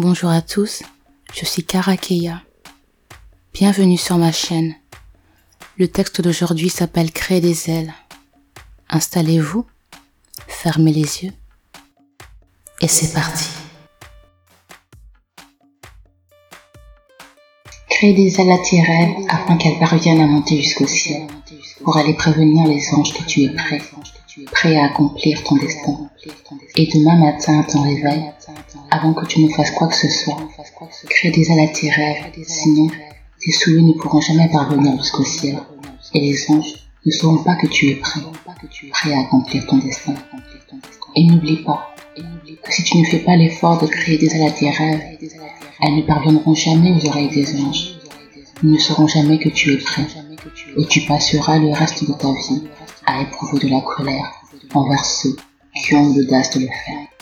Bonjour à tous, je suis Karakeya. Bienvenue sur ma chaîne. Le texte d'aujourd'hui s'appelle Créer des ailes. Installez-vous, fermez les yeux et c'est parti. Créer des ailes à tes afin qu'elles parviennent à monter jusqu'au ciel pour aller prévenir les anges que tu es prêt, prêt à accomplir ton destin. Et demain matin ton réveil, avant que tu ne fasses quoi que ce soit, crée des ailes à tes rêves, sinon tes souliers ne pourront jamais parvenir jusqu'au ciel. Et les anges ne sauront pas que tu es prêt, prêt à accomplir ton destin. Et n'oublie pas que si tu ne fais pas l'effort de créer des ailes à tes rêves, elles ne parviendront jamais aux oreilles des anges. Ils ne sauront jamais que tu es prêt. Et tu passeras le reste de ta vie à éprouver de la colère envers ceux qui ont l'audace de le faire.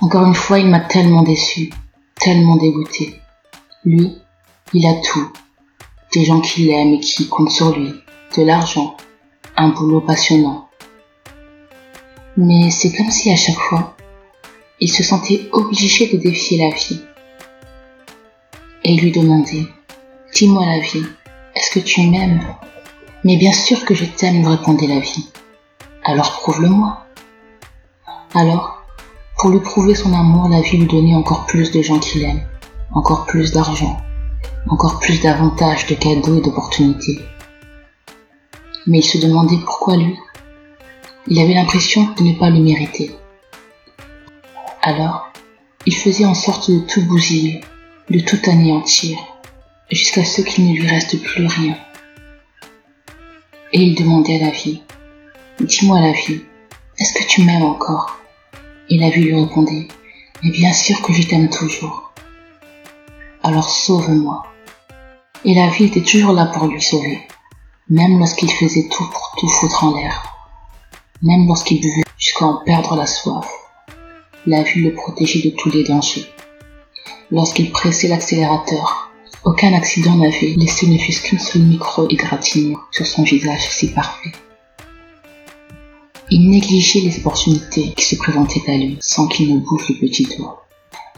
Encore une fois, il m'a tellement déçu, tellement dégoûté. Lui, il a tout. Des gens qui l'aiment et qui comptent sur lui, de l'argent, un boulot passionnant. Mais c'est comme si à chaque fois, il se sentait obligé de défier la vie. Et lui demandait, dis-moi la vie, est-ce que tu m'aimes? Mais bien sûr que je t'aime, répondait la vie. Alors prouve-le-moi. Alors, pour lui prouver son amour, la vie lui donnait encore plus de gens qui l'aiment, encore plus d'argent, encore plus d'avantages, de cadeaux et d'opportunités. Mais il se demandait pourquoi lui. Il avait l'impression de ne pas le mériter. Alors, il faisait en sorte de tout bousiller, de tout anéantir, jusqu'à ce qu'il ne lui reste plus rien. Et il demandait à la vie, dis-moi la vie, est-ce que tu m'aimes encore? Et la vie lui répondait, mais bien sûr que je t'aime toujours. Alors sauve-moi. Et la vie était toujours là pour lui sauver, même lorsqu'il faisait tout pour tout foutre en l'air, même lorsqu'il buvait jusqu'à en perdre la soif. La vie le protégeait de tous les dangers. Lorsqu'il pressait l'accélérateur, aucun accident n'avait laissé ne fût-ce qu'une seule micro-égratignure sur son visage si parfait. Il négligeait les opportunités qui se présentaient à lui sans qu'il ne bouge le petit doigt,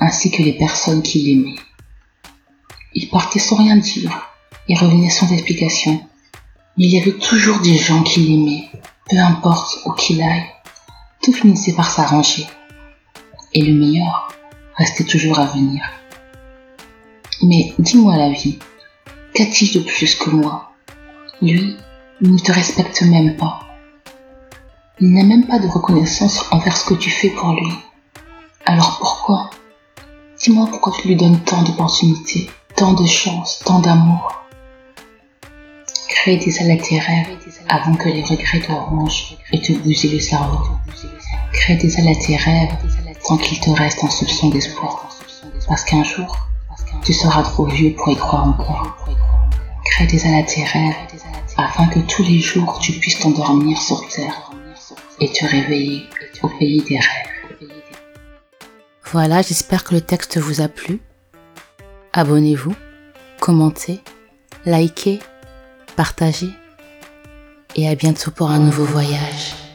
ainsi que les personnes qui l'aimaient. Il partait sans rien dire et revenait sans explication. Il y avait toujours des gens qui l'aimaient, peu importe où qu'il aille. Tout finissait par s'arranger. Et le meilleur restait toujours à venir. Mais dis-moi la vie, qu'a-t-il de plus que moi? Lui, il ne te respecte même pas. Il n'a même pas de reconnaissance envers ce que tu fais pour lui. Alors pourquoi? Dis-moi pourquoi tu lui donnes tant d'opportunités, tant de chance, tant d'amour. Crée des ailes rêves avant que les regrets te rongent et te bousillent le cerveau. Crée des ailes à tes rêves tant qu'il te reste un soupçon d'espoir. Parce qu'un jour, tu seras trop vieux pour y croire encore. Crée des ailes rêves afin que tous les jours tu puisses t'endormir sur terre et te réveiller au pays des rêves. Voilà, j'espère que le texte vous a plu. Abonnez-vous, commentez, likez, partagez et à bientôt pour un nouveau voyage.